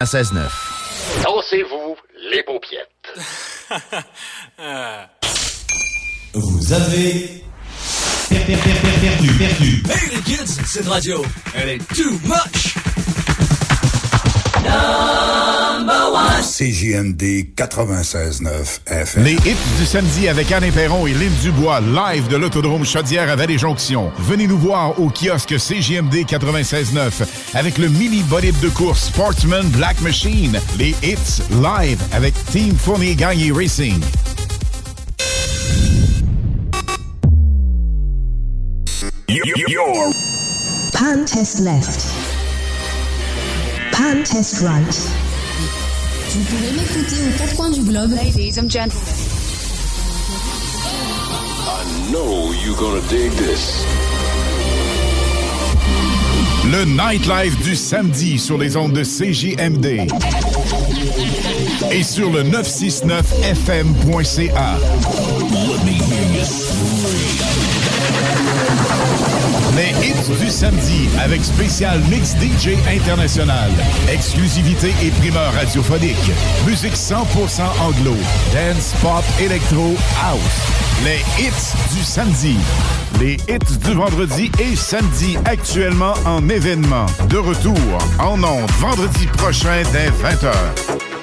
À 16-9. Dansez-vous les paupiettes. Vous avez per- per- per- per- perdu, perdu. Hey les kids, cette radio, elle est too much. CJMD 96.9 FM. Les hits du samedi avec Anne Perron et Lynn Dubois, live de l'Autodrome Chaudière à Vallée-Jonction. Venez nous voir au kiosque CJMD 96.9 avec le mini bolide de course Sportsman Black Machine. Les hits live avec Team Fournier Gagné Racing. Pan test left. Pan test right. Vous pouvez m'écouter aux quatre coins du globe. Ladies and gentlemen. I know you're gonna dig this. Le nightlife du samedi sur les ondes de CJMD. Et sur le 969fm.ca. Les hits du samedi avec spécial mix DJ international. Exclusivité et primeur radiophonique. Musique 100% anglo. Dance, pop, électro, house. Les hits du samedi. Les hits du vendredi et samedi actuellement en événement. De retour en ondes vendredi prochain dès 20h.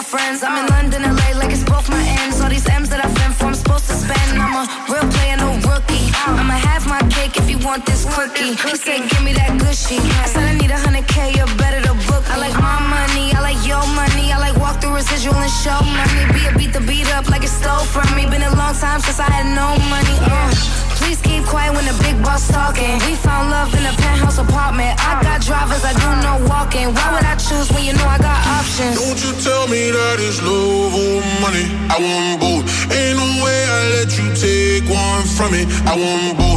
My friends. I'm in London, LA, like it's both my ends. All these M's that I've been for, I'm supposed to spend. I'm a real player, no rookie. I'ma have my cake if you want this cookie. He said, give me that gushy. I said, I need a hundred K, you're better to book. I like my money, I like your money. I like walk through residual and show money. Be a beat the beat up like it stole from me. Been a long time since I had no money. Uh. Please keep quiet when the big boss talking. We found love in a penthouse apartment. I got drivers, I do no walking. Why would I choose when you know I got options? Don't you tell me that it's love or money. I want both. Ain't no way I let you take one from me. I want both.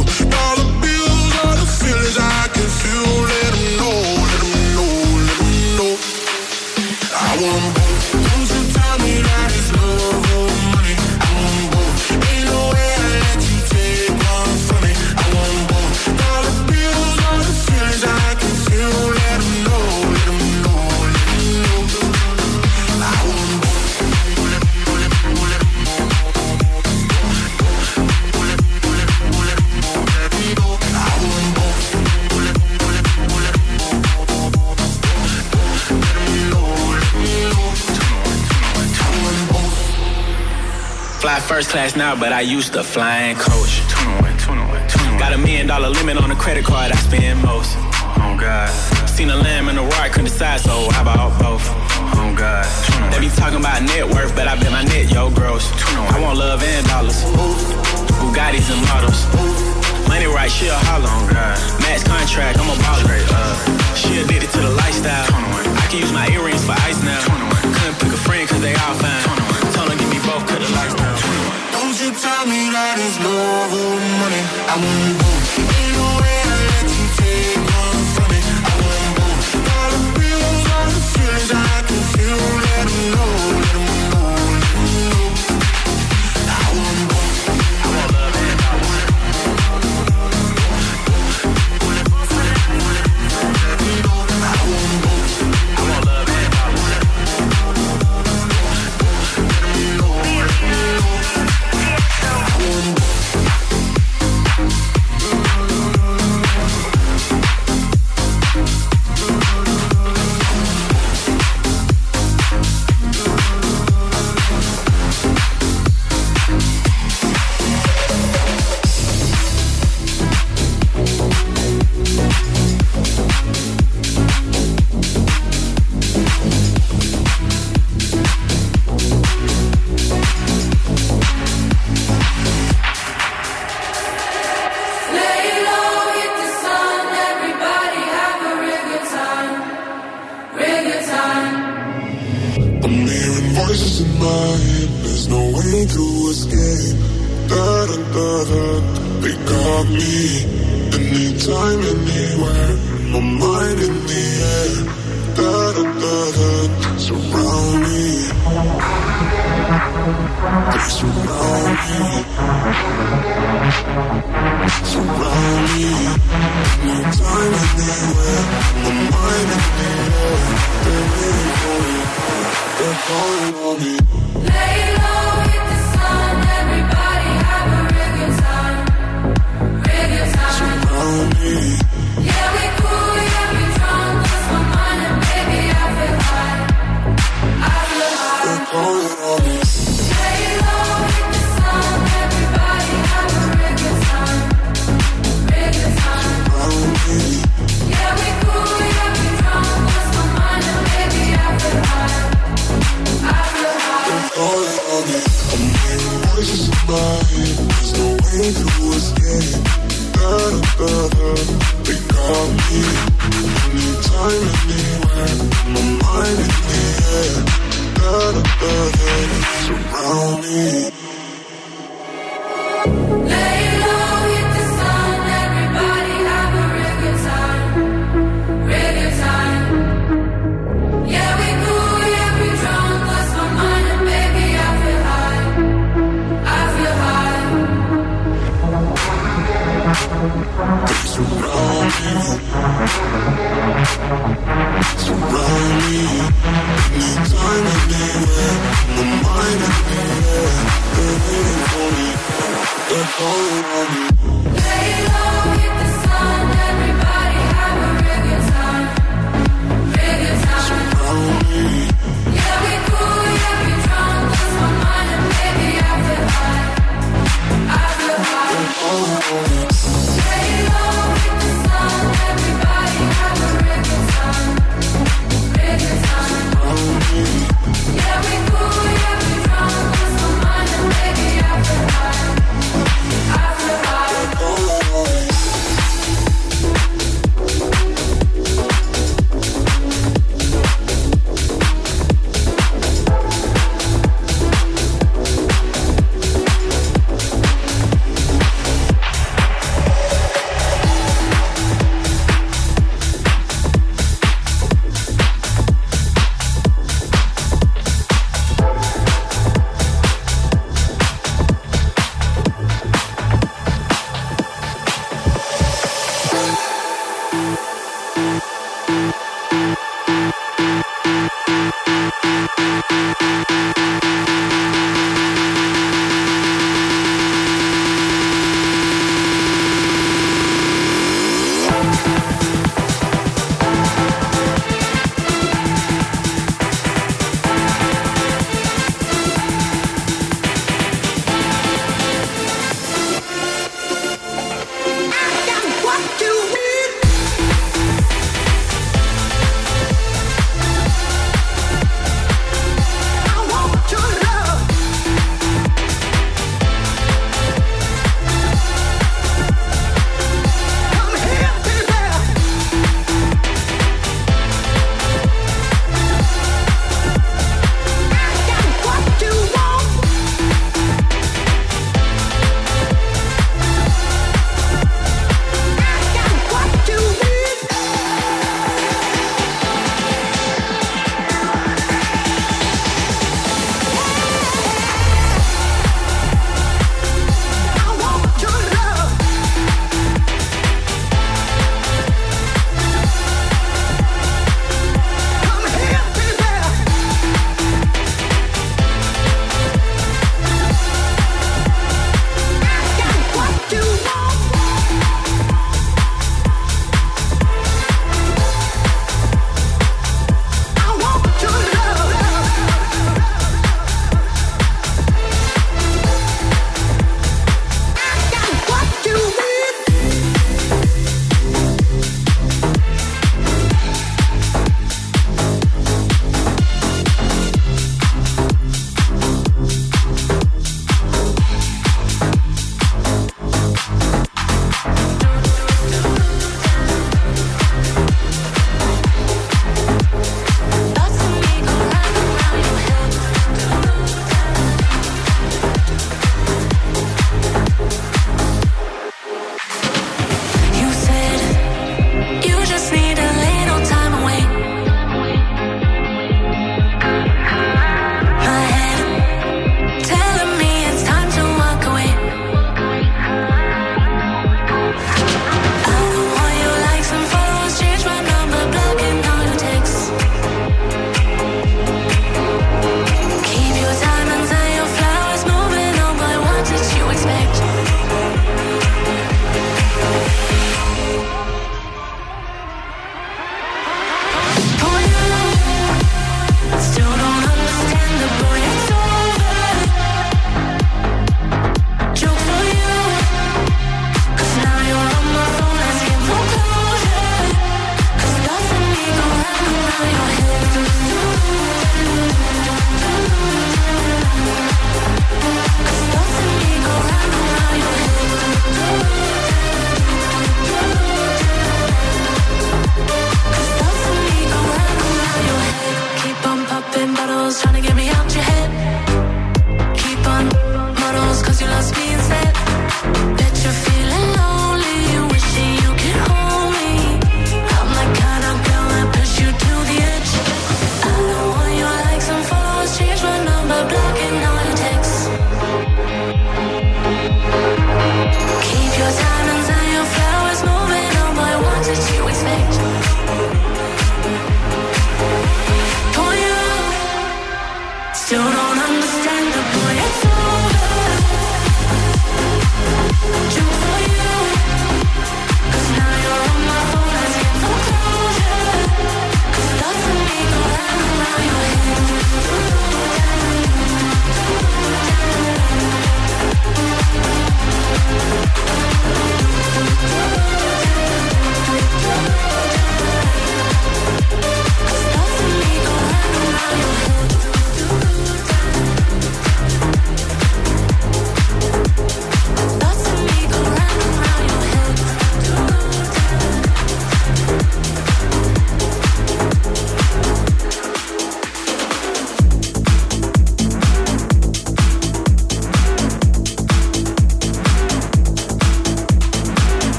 first class now, but I used to fly in coach. Got a million dollar limit on the credit card I spend most. Oh God. Seen a lamb and a roar, couldn't decide, so how about both? Oh God. They be talking about net worth, but I bet my net yo gross. I want love and dollars. Bugattis and models. Money right, she a holler. Oh God. Max contract, I'm a baller. Uh, she addicted to the lifestyle. I can use my earrings for ice now. Couldn't pick a friend, cause they all fine. Told her give me both, cause the lifestyle. You tell me that it's love or money. I want both.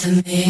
To me.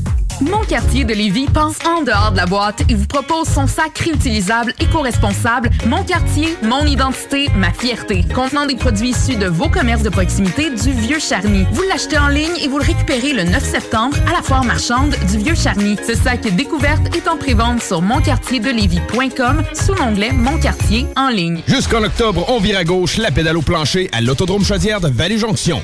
Mon quartier de Lévis pense en dehors de la boîte et vous propose son sac réutilisable éco-responsable Mon quartier, mon identité, ma fierté. Contenant des produits issus de vos commerces de proximité du Vieux Charny. Vous l'achetez en ligne et vous le récupérez le 9 septembre à la foire marchande du Vieux Charny. Ce sac découverte est en prévente sur monquartierdelévis.com sous l'onglet Mon quartier en ligne. Jusqu'en octobre, on vire à gauche la pédale au plancher à l'Autodrome Chaudière de Vallée-Jonction.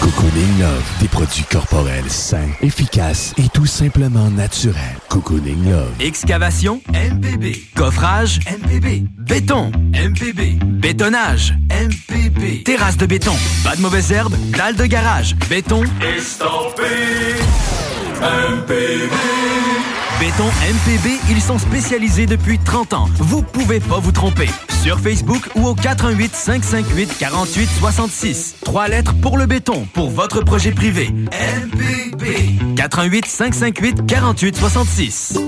Cocooning Love, des produits corporels sains, efficaces et tout simplement naturels. Cocooning Love. Excavation MPB. Coffrage MPB. Béton MPB. Bétonnage MPB. Terrasse de béton. Pas de mauvaises herbes. Dalle de garage. Béton. Estampé MPB. Béton MPB, ils sont spécialisés depuis 30 ans. Vous pouvez pas vous tromper. Sur Facebook ou au 418 558 48 66. Trois lettres pour le béton, pour votre projet privé. MPB. 418 558 48 66.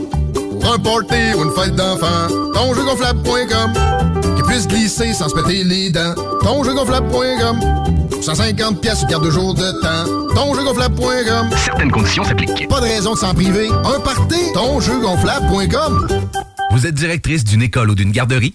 Pour un party ou une fête d'enfant, tonjeugonflable.com Qui puisse glisser sans se péter les dents. Tonjeugonflable.com 150 pièces carte de jour de temps. Tonjeugonflable.com Certaines conditions s'appliquent. Pas de raison de s'en priver. Un party, tonjeugonflable.com Vous êtes directrice d'une école ou d'une garderie?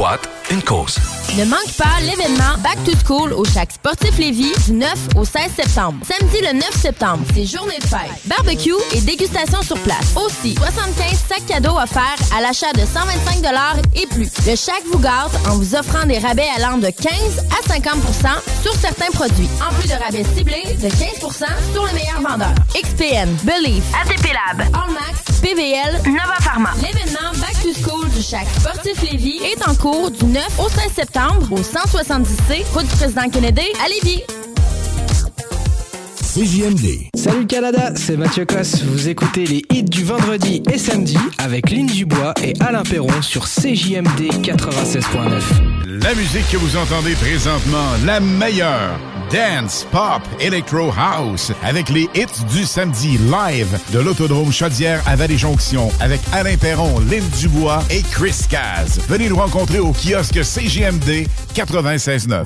Бат une cause. Ne manque pas l'événement Back to School au Chac Sportif Lévis du 9 au 16 septembre. Samedi le 9 septembre, c'est journée de fête. Barbecue et dégustation sur place. Aussi, 75 sacs cadeaux offerts à l'achat de 125 et plus. Le Chac vous garde en vous offrant des rabais allant de 15 à 50% sur certains produits. En plus de rabais ciblés de 15% sur les meilleurs vendeurs. XPN, Believe, ATP Lab, Allmax, PVL, Nova Pharma. L'événement Back to School du Chac Sportif Lévis est en cours du 9 au 16 septembre au 170C, route du président Kennedy à Lévis. CJMD. Salut Canada, c'est Mathieu Cosse. Vous écoutez les hits du vendredi et samedi avec Lynn Dubois et Alain Perron sur CJMD 96.9. La musique que vous entendez présentement, la meilleure. Dance, pop, electro house, avec les hits du samedi live de l'Autodrome Chaudière à Vallée-Jonction, avec Alain Perron, Lynn Dubois et Chris Caz. Venez nous rencontrer au kiosque CGMD 96.9.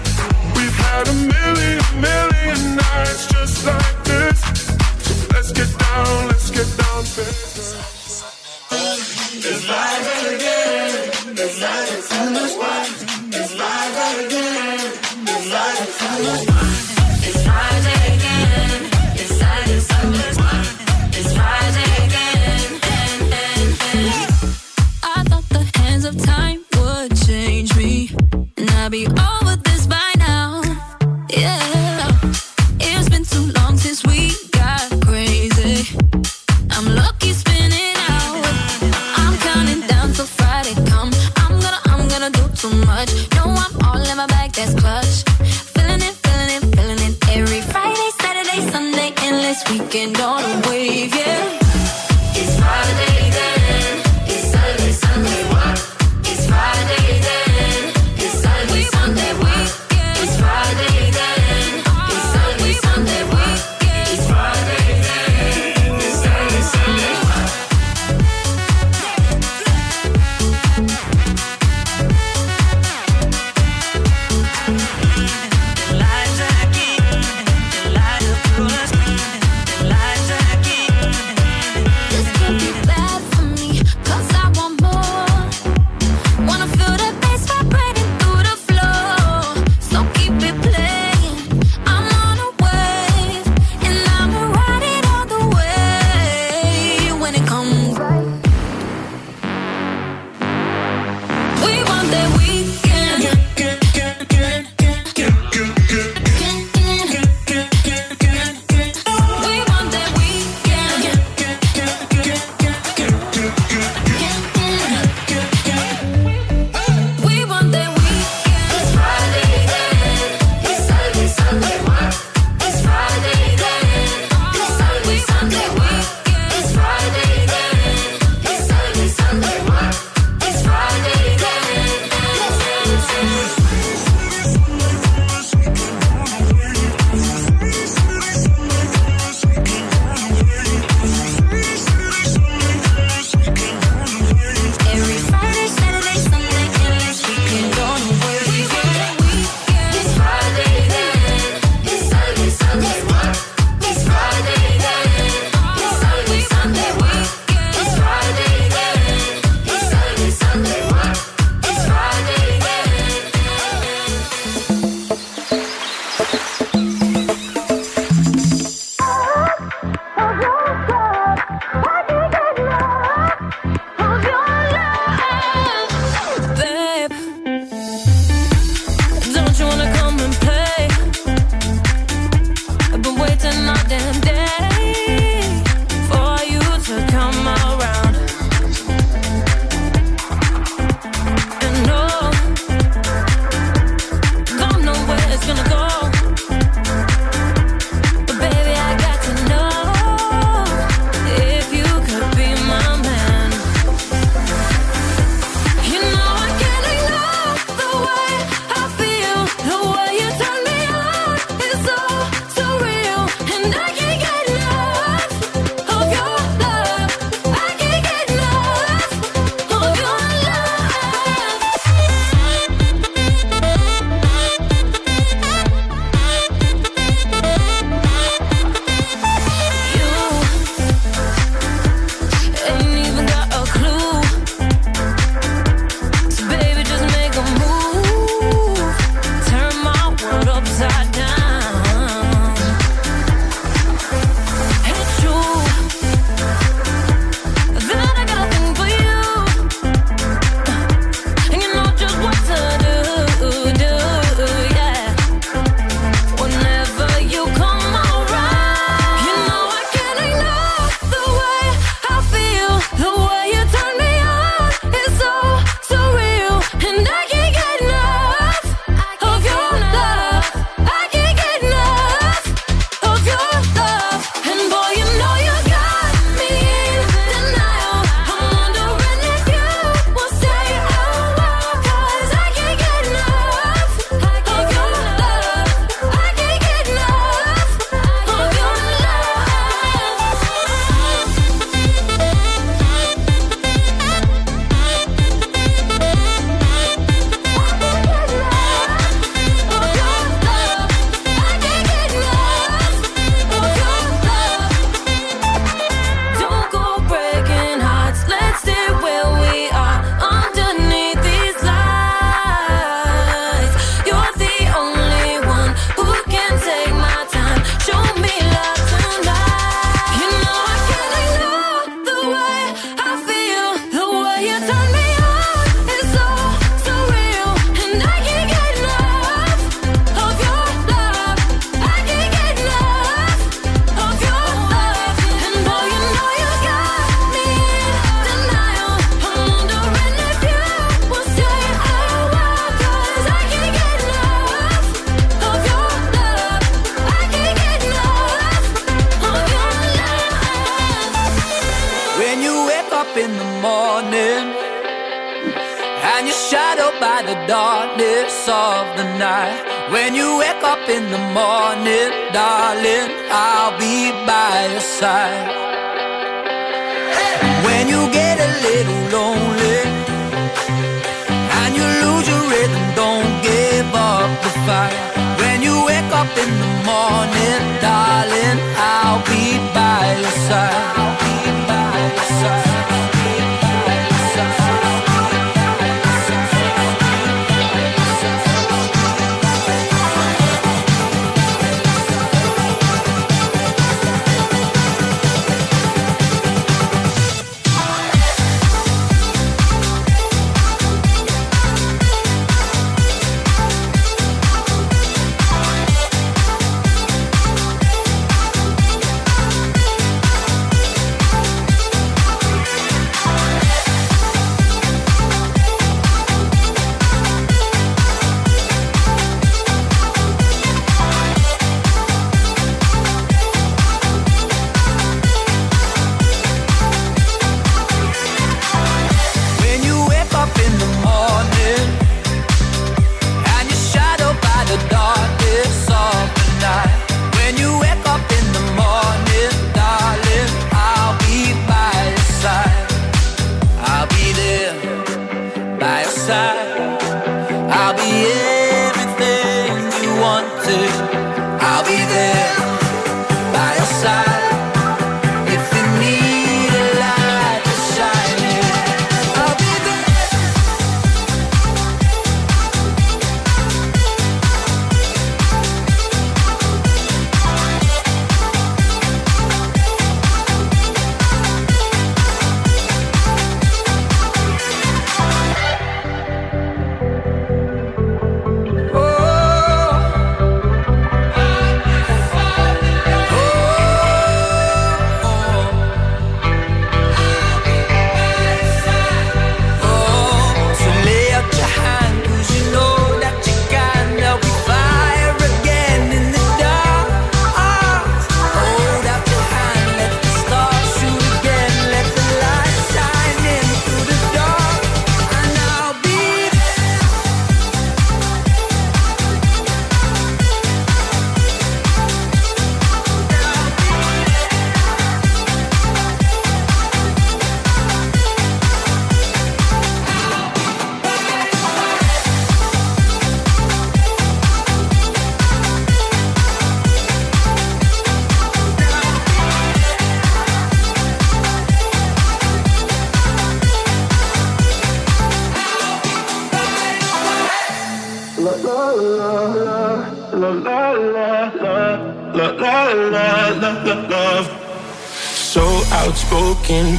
Had a million, million nights just like this. So let's get down, let's get down to. It's live again. It's live again.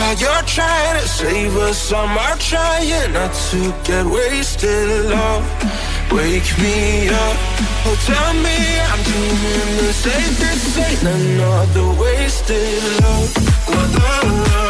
While you're trying to save us, I'm trying not to get wasted, love. Wake me up, oh tell me I'm doing the safest thing, another wasted love. Oh, love.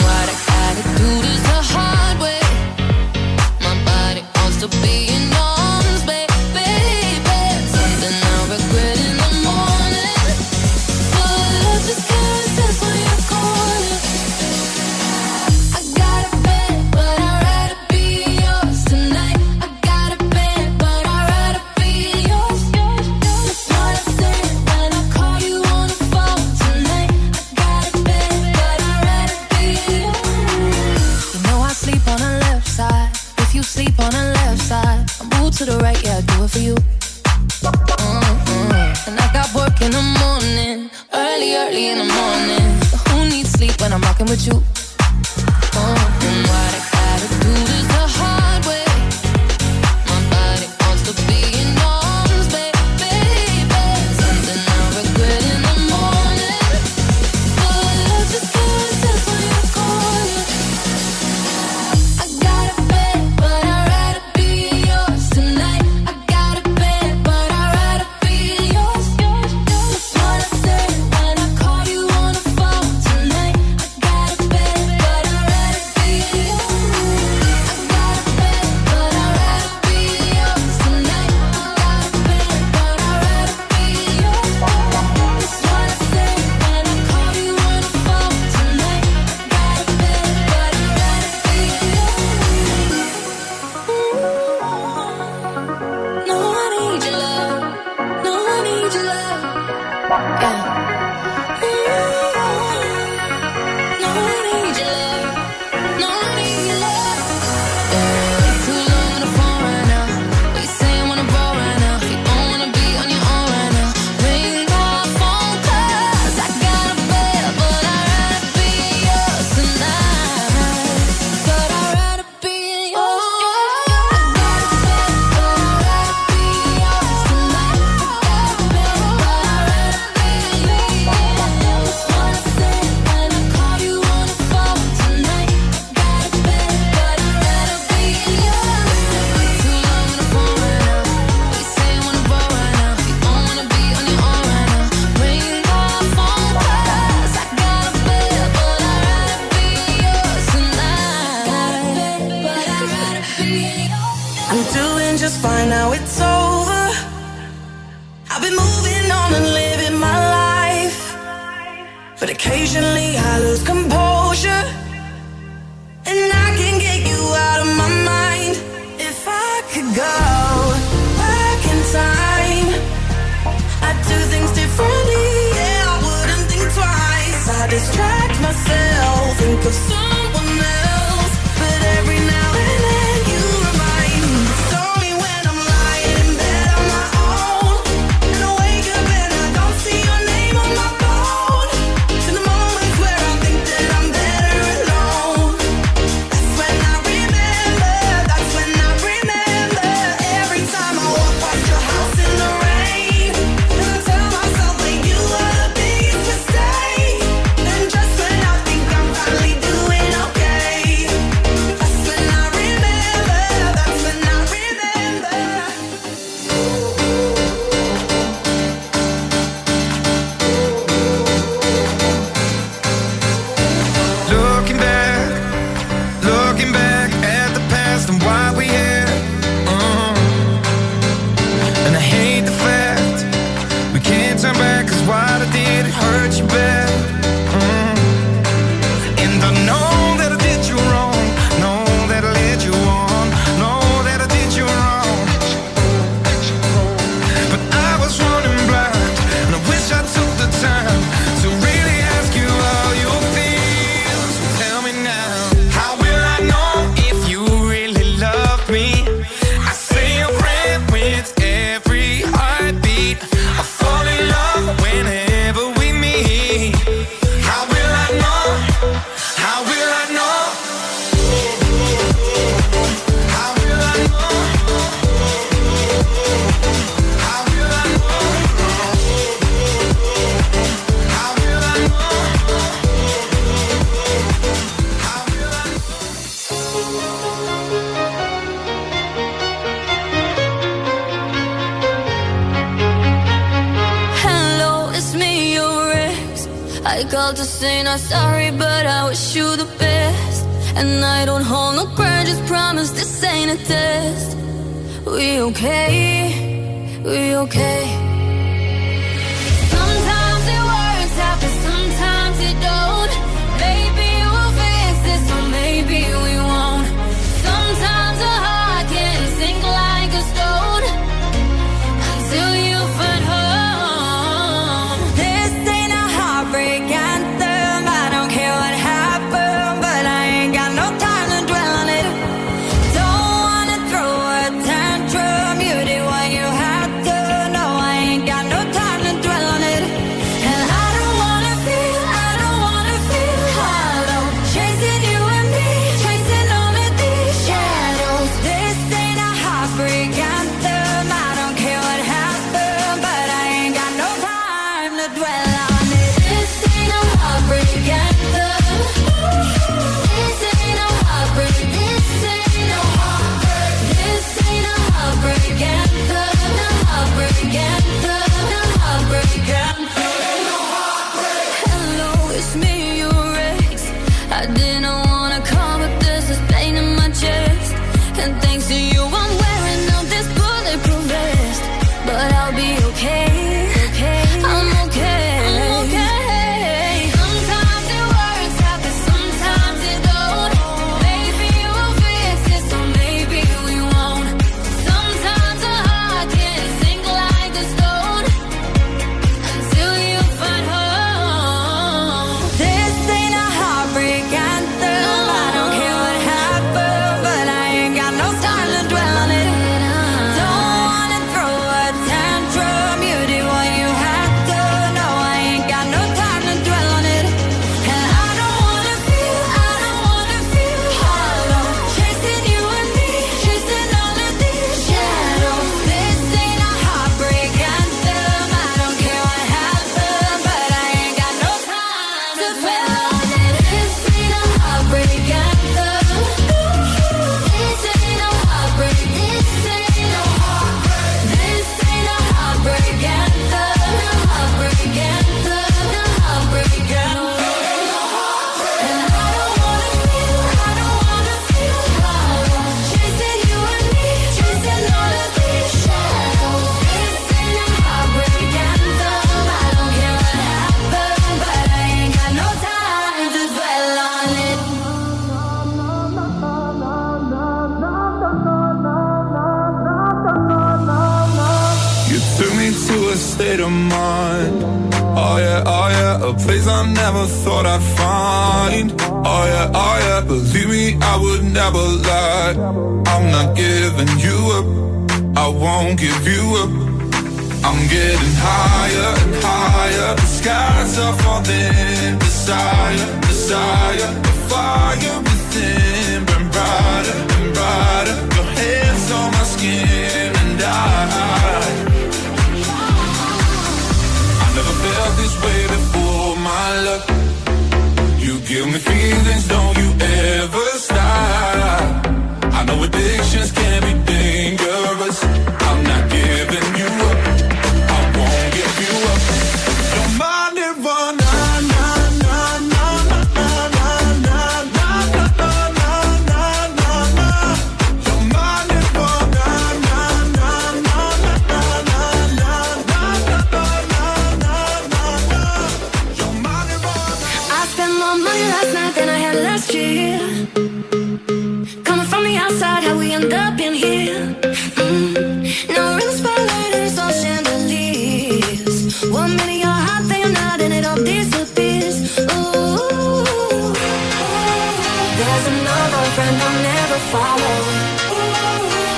follow.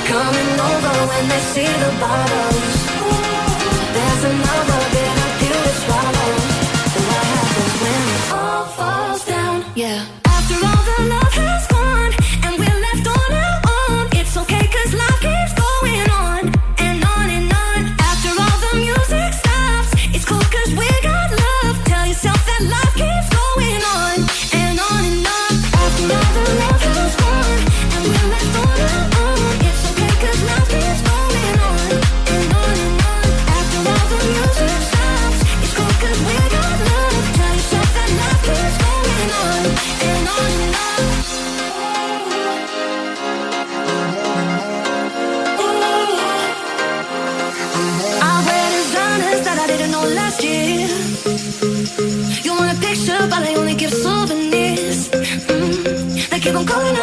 Coming over when they see the bottles. going on.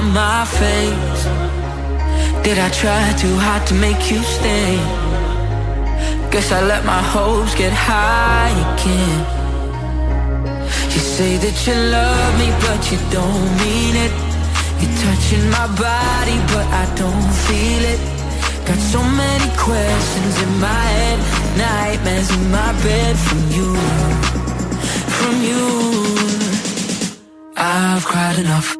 on my face? Did I try too hard to make you stay? Guess I let my hopes get high again. You say that you love me, but you don't mean it. You're touching my body, but I don't feel it. Got so many questions in my head, nightmares in my bed from you from you. I've cried enough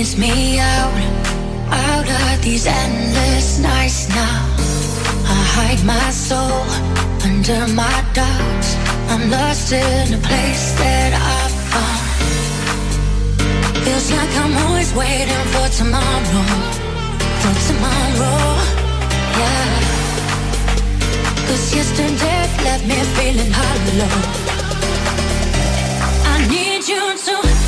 that me out, out of these endless nights now? I hide my soul under my doubts. I'm lost in a place that I found. Feels like I'm always waiting for tomorrow, for tomorrow, yeah. Cause yesterday left me feeling hollow. I need you to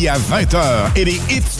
vendredi à 20h et les hits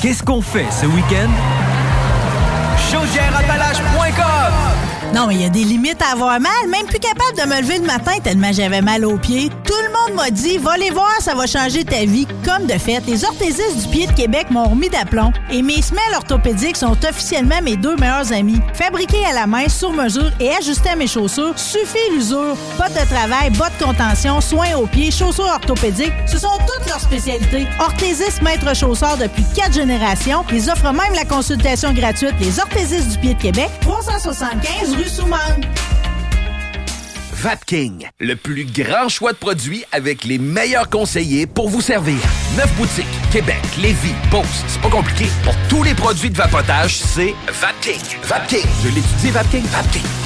Qu'est-ce qu'on fait ce week-end? Non, mais il y a des limites à avoir mal. Même plus capable de me lever le matin tellement j'avais mal aux pieds. Tout le monde m'a dit, va les voir, ça va changer ta vie. Comme de fait, les orthésistes du pied de Québec m'ont remis d'aplomb. Et mes semelles orthopédiques sont officiellement mes deux meilleurs amis. Fabriqués à la main, sur mesure et ajustés à mes chaussures, suffit l'usure. Bottes de travail, bottes de contention, soins aux pieds, chaussures orthopédiques, ce sont toutes leurs spécialités. Orthésistes maître chausseur depuis quatre générations. Ils offrent même la consultation gratuite Les orthésistes du pied de Québec, 375 rue Soumane. Vapking, le plus grand choix de produits avec les meilleurs conseillers pour vous servir. Neuf boutiques, Québec, Lévis, Beauce, c'est pas compliqué. Pour tous les produits de vapotage, c'est Vapking. Vapking, je l'étudie, Vapking, Vapking.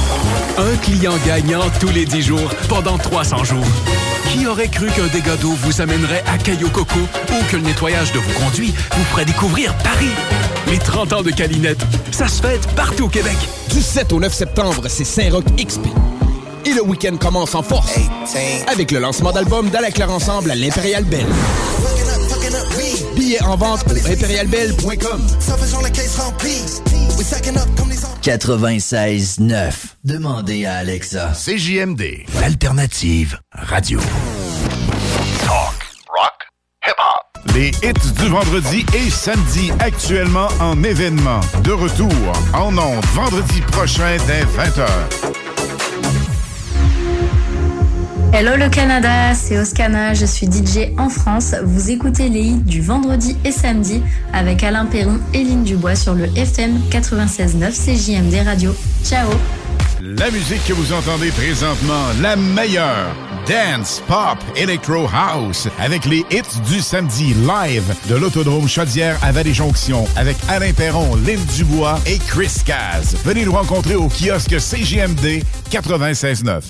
Un client gagnant tous les 10 jours pendant 300 jours. Qui aurait cru qu'un dégât d'eau vous amènerait à Caillou Coco ou que le nettoyage de vos conduits vous ferait découvrir Paris? Les 30 ans de Calinette, ça se fête partout au Québec. Du 7 au 9 septembre, c'est Saint-Roch XP. Et le week-end commence en force avec le lancement d'album d'Ala Ensemble à l'Impérial Belle. Billets en vente au impérialbelle.com. 96.9. Demandez à Alexa. CJMD. L'alternative radio. Les hits du vendredi et samedi actuellement en événement. De retour en ondes vendredi prochain dès 20h. Hello le Canada, c'est Oscana, je suis DJ en France. Vous écoutez les hits du vendredi et samedi avec Alain Perron et Lynn Dubois sur le FM 96.9 CJMD Radio. Ciao La musique que vous entendez présentement, la meilleure. Dance, pop, electro house, avec les hits du samedi live de l'Autodrome Chaudière à Vallée-Jonction, avec Alain Perron, Lynn Dubois et Chris Caz. Venez nous rencontrer au kiosque CGMD 96.9.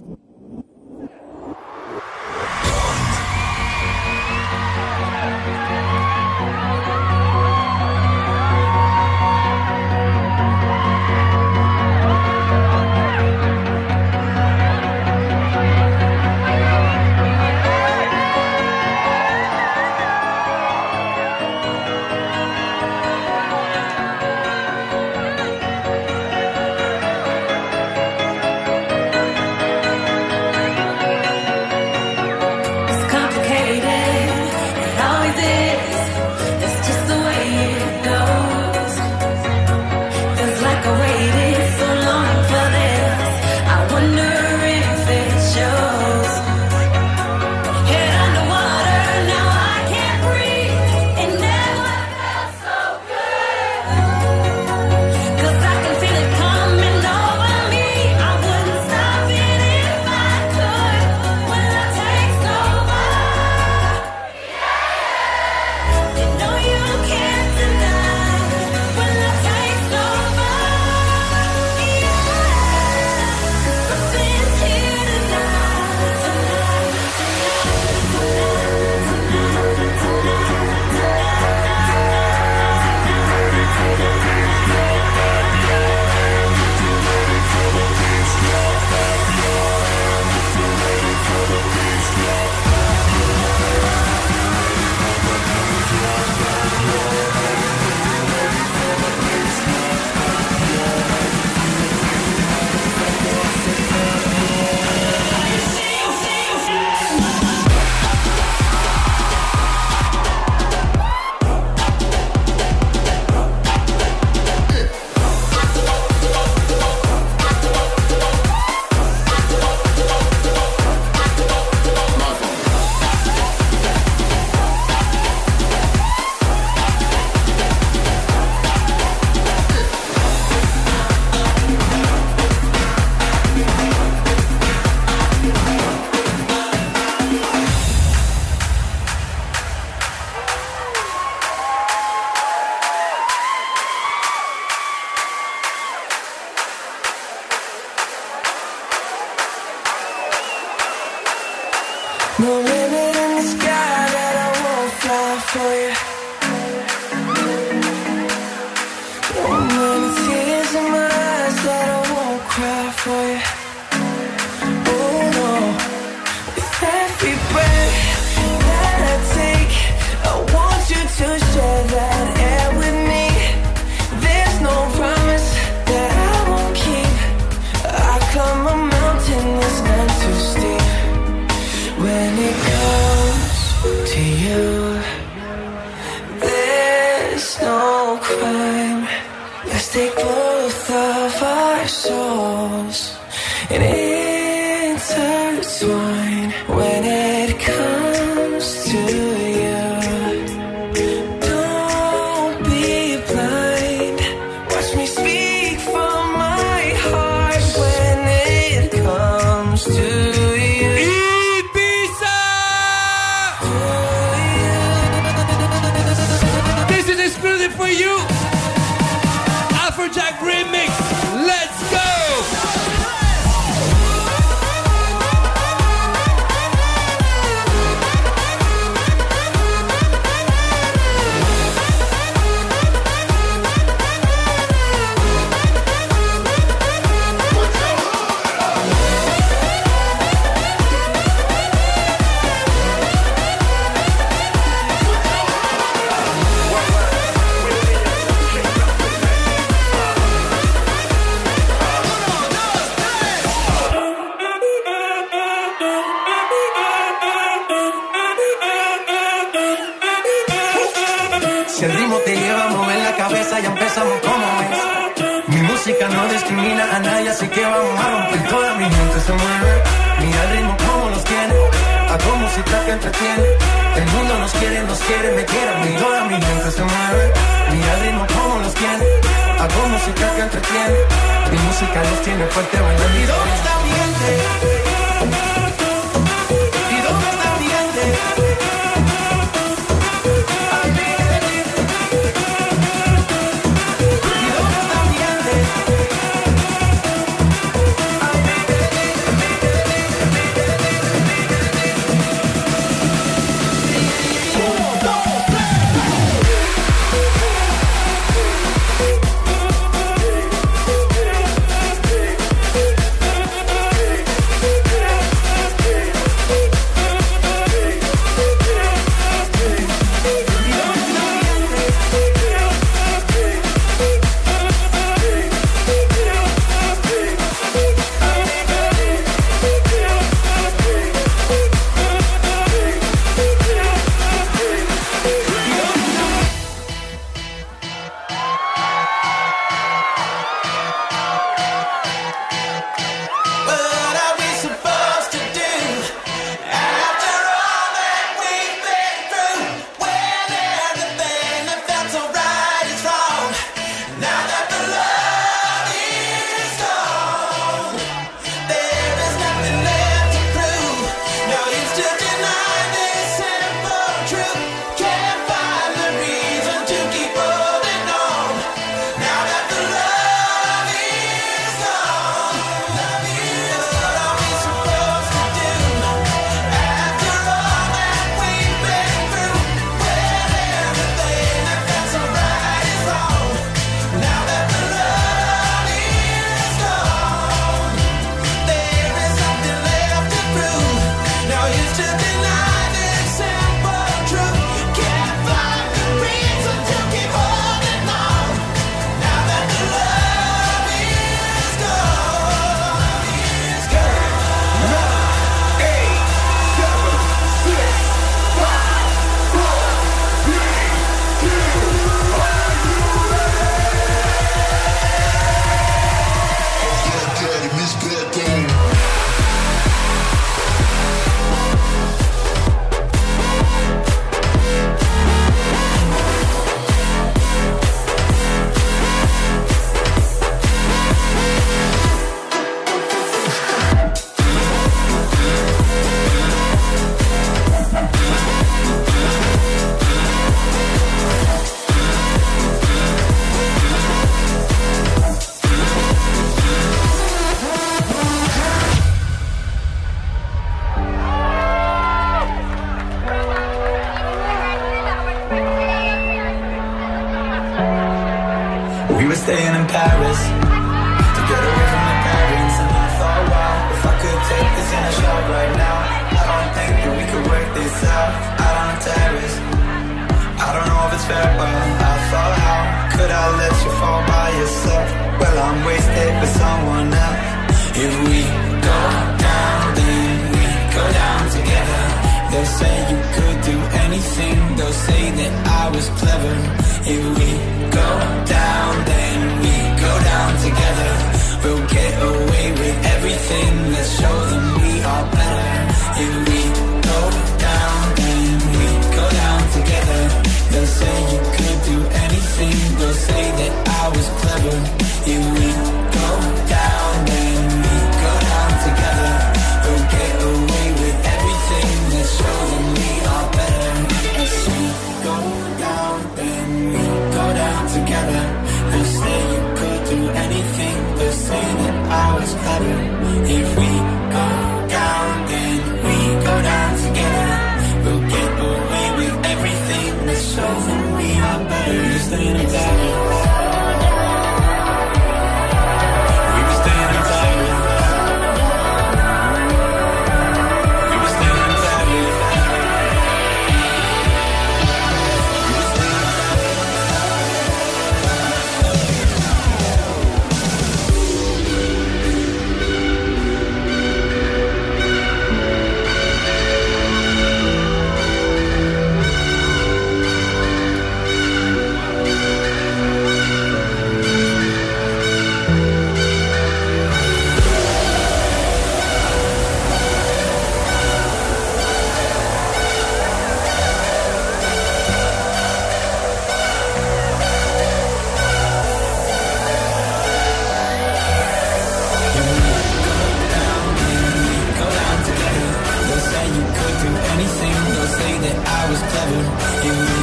covered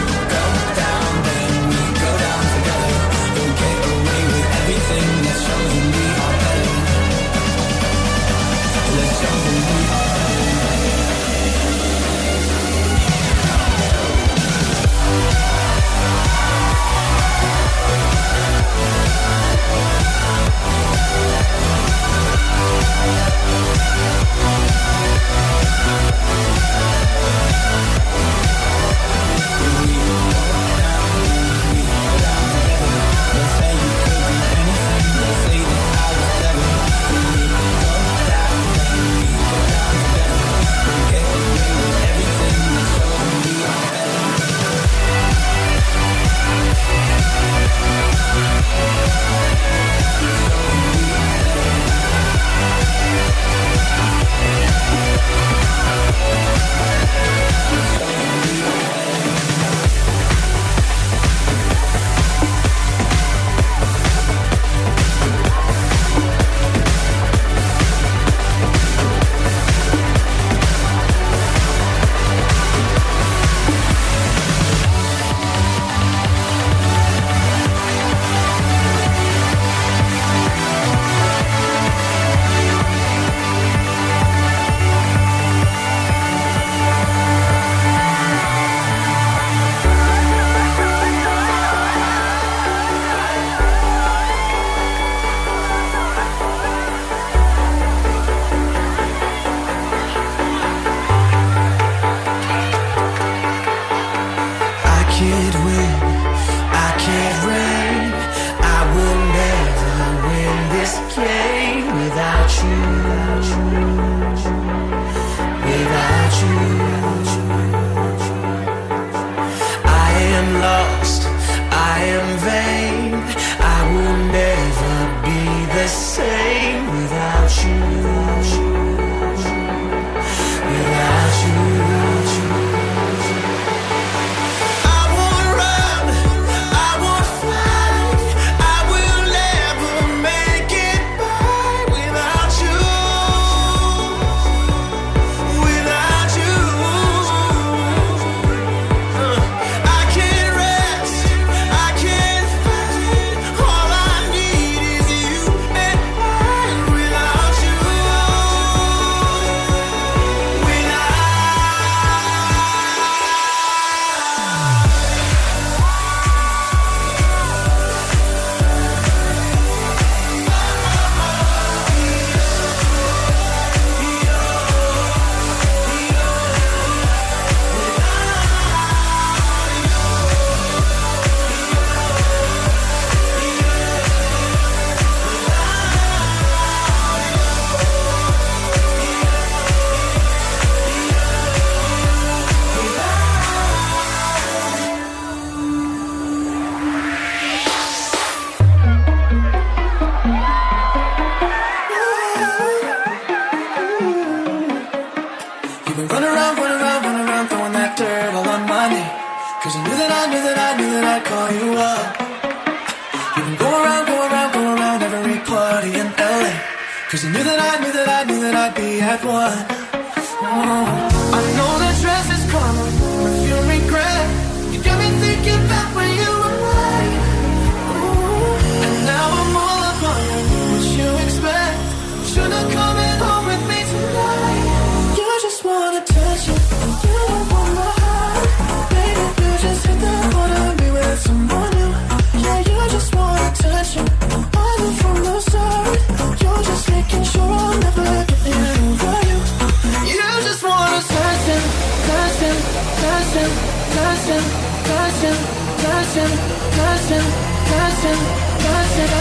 Lost in, lost in, lost in,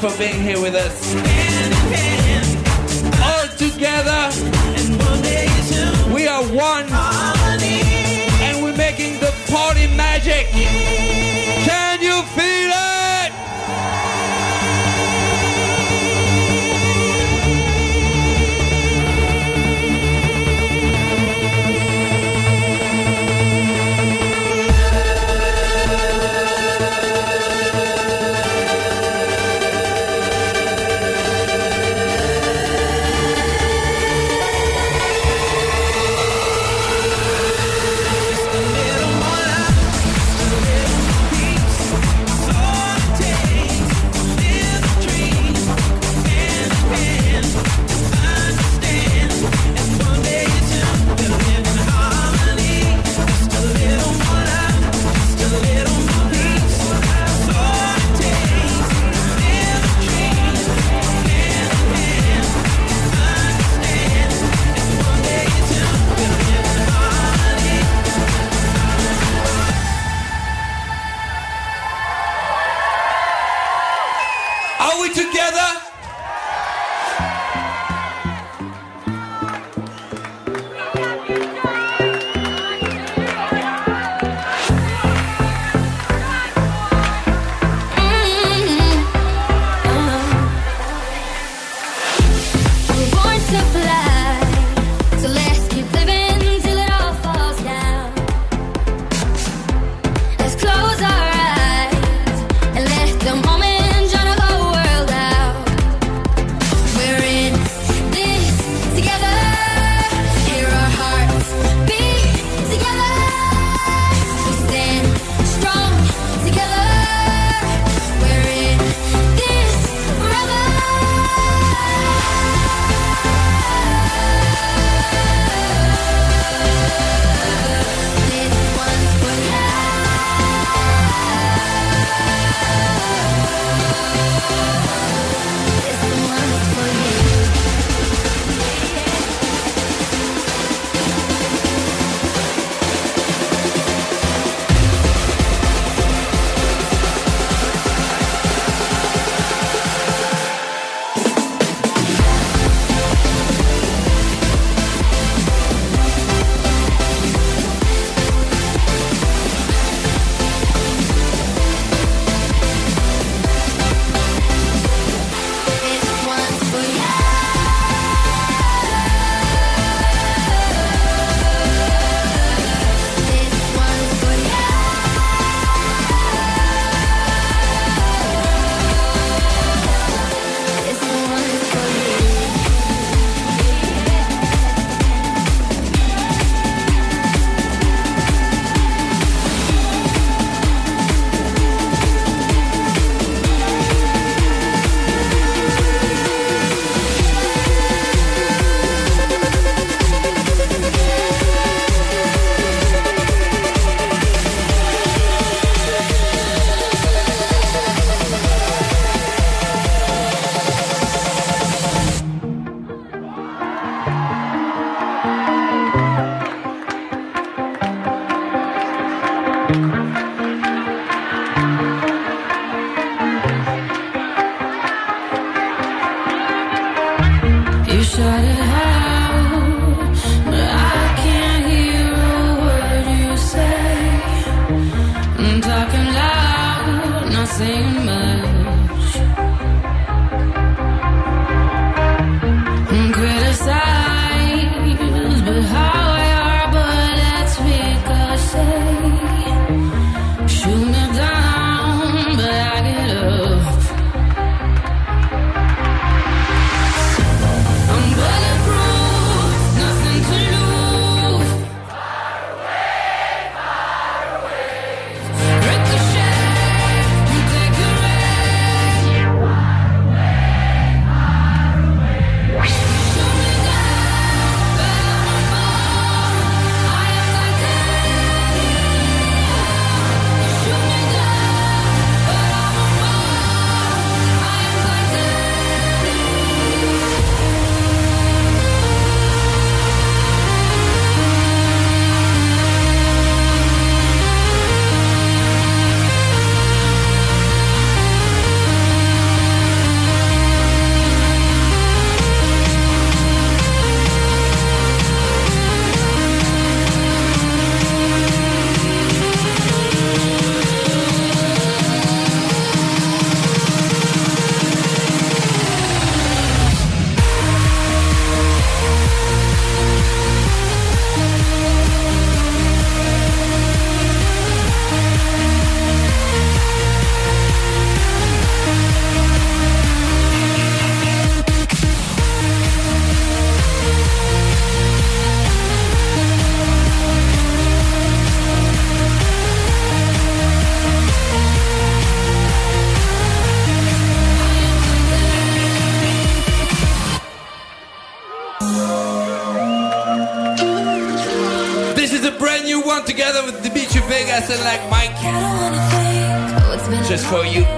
for being here with us. for you.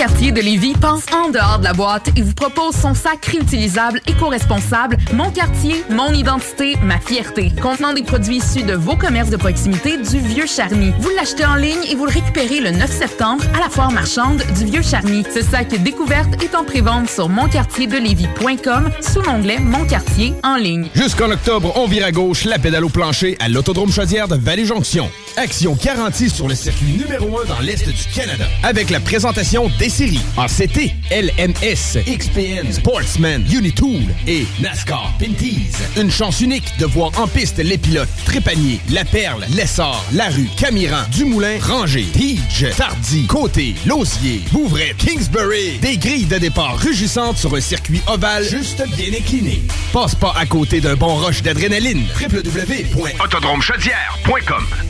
Mon quartier de Lévis pense en dehors de la boîte et vous propose son sac réutilisable éco-responsable Mon quartier, mon identité, ma fierté, contenant des produits issus de vos commerces de proximité du Vieux Charny. Vous l'achetez en ligne et vous le récupérez le 9 septembre à la foire marchande du Vieux Charny. Ce sac découverte est en prévente sur monquartierdelévis.com sous l'onglet Mon quartier en ligne. Jusqu'en octobre, on vire à gauche la pédale au plancher à l'Autodrome Chaudière de Vallée-Jonction. Action garantie sur le circuit numéro 1 dans l'Est du Canada. Avec la présentation des séries ACT, LMS, XPN, Sportsman, Unitool et NASCAR Pinties. Une chance unique de voir en piste les pilotes Trépanier, La Perle, Lessard, Larue, Camiran, Dumoulin, Ranger, Teach, Tardy, Côté, Lausier, Bouvret, Kingsbury. Des grilles de départ rugissantes sur un circuit ovale juste bien incliné. Passe pas à côté d'un bon rush d'adrénaline. www.autodromechaudière.com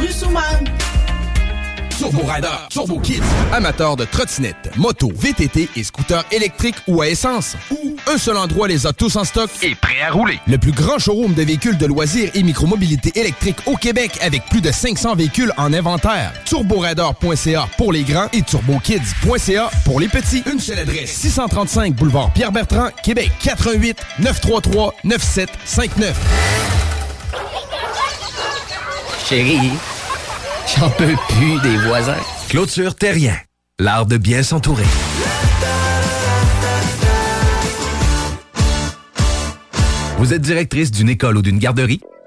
rue Soumane. Turbo Rider, Turbo Kids, amateurs de trottinettes, motos, VTT et scooters électriques ou à essence. Ou un seul endroit les a tous en stock et prêt à rouler. Le plus grand showroom de véhicules de loisirs et micromobilité électrique au Québec avec plus de 500 véhicules en inventaire. TurboRider.ca pour les grands et TurboKids.ca pour les petits. Une seule adresse, 635 boulevard Pierre-Bertrand, Québec, 88 933 9759. Chérie, j'en peux plus des voisins. Clôture Terrien, l'art de bien s'entourer. Vous êtes directrice d'une école ou d'une garderie?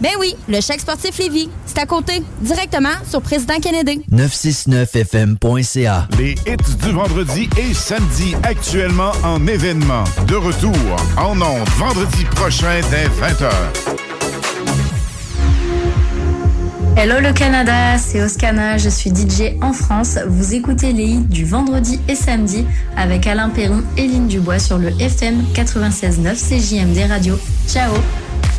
Ben oui, le chèque sportif Lévis. C'est à côté, directement sur Président Kennedy. 969fm.ca. Les hits du vendredi et samedi actuellement en événement. De retour en ondes vendredi prochain dès 20h. Hello le Canada, c'est Oscana, je suis DJ en France. Vous écoutez les hits du vendredi et samedi avec Alain Perron et Lynn Dubois sur le FM 96.9 CJMD Radio. Ciao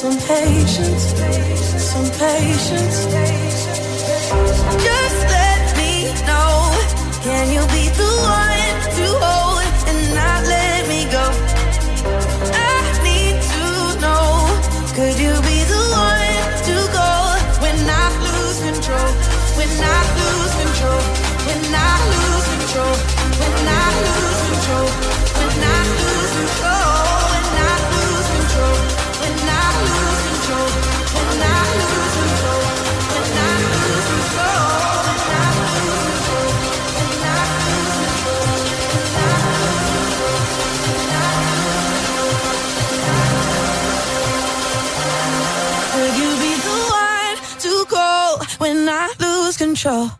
some patience, some patience. Just let me know. Can you be the one? sure.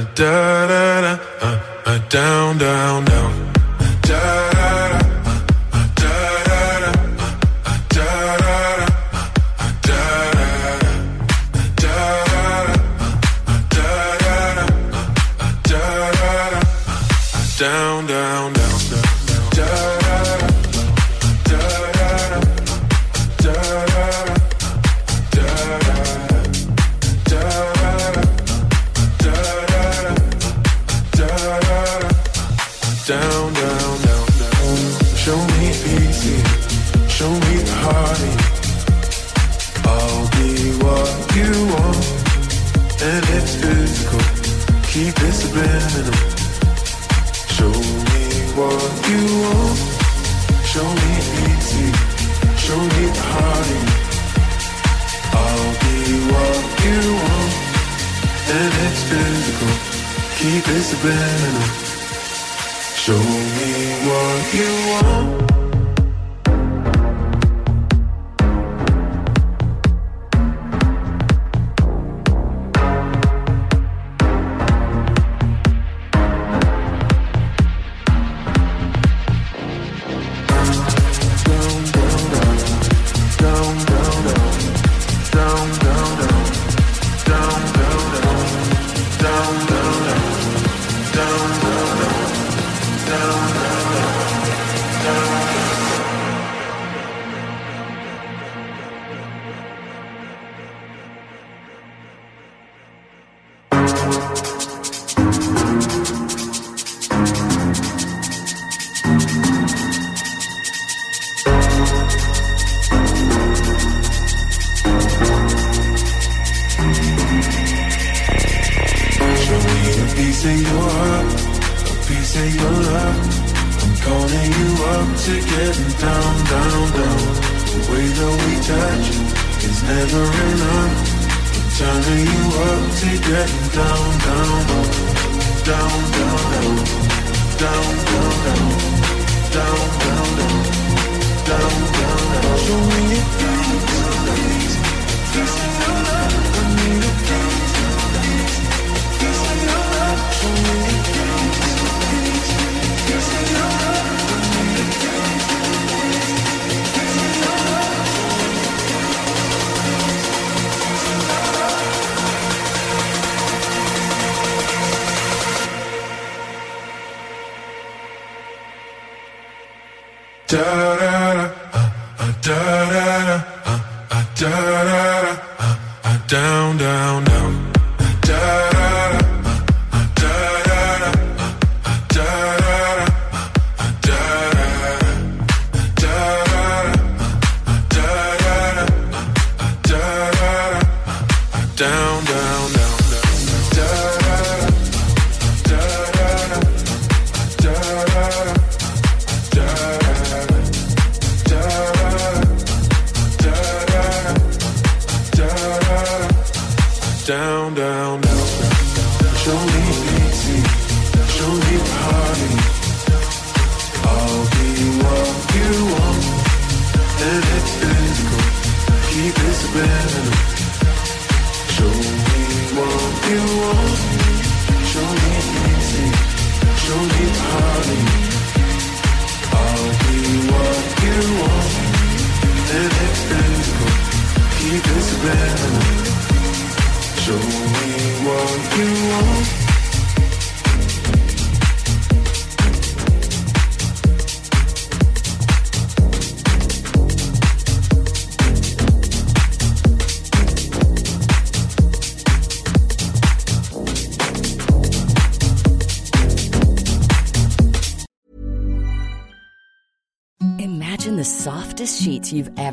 Uh, uh, down, down, down.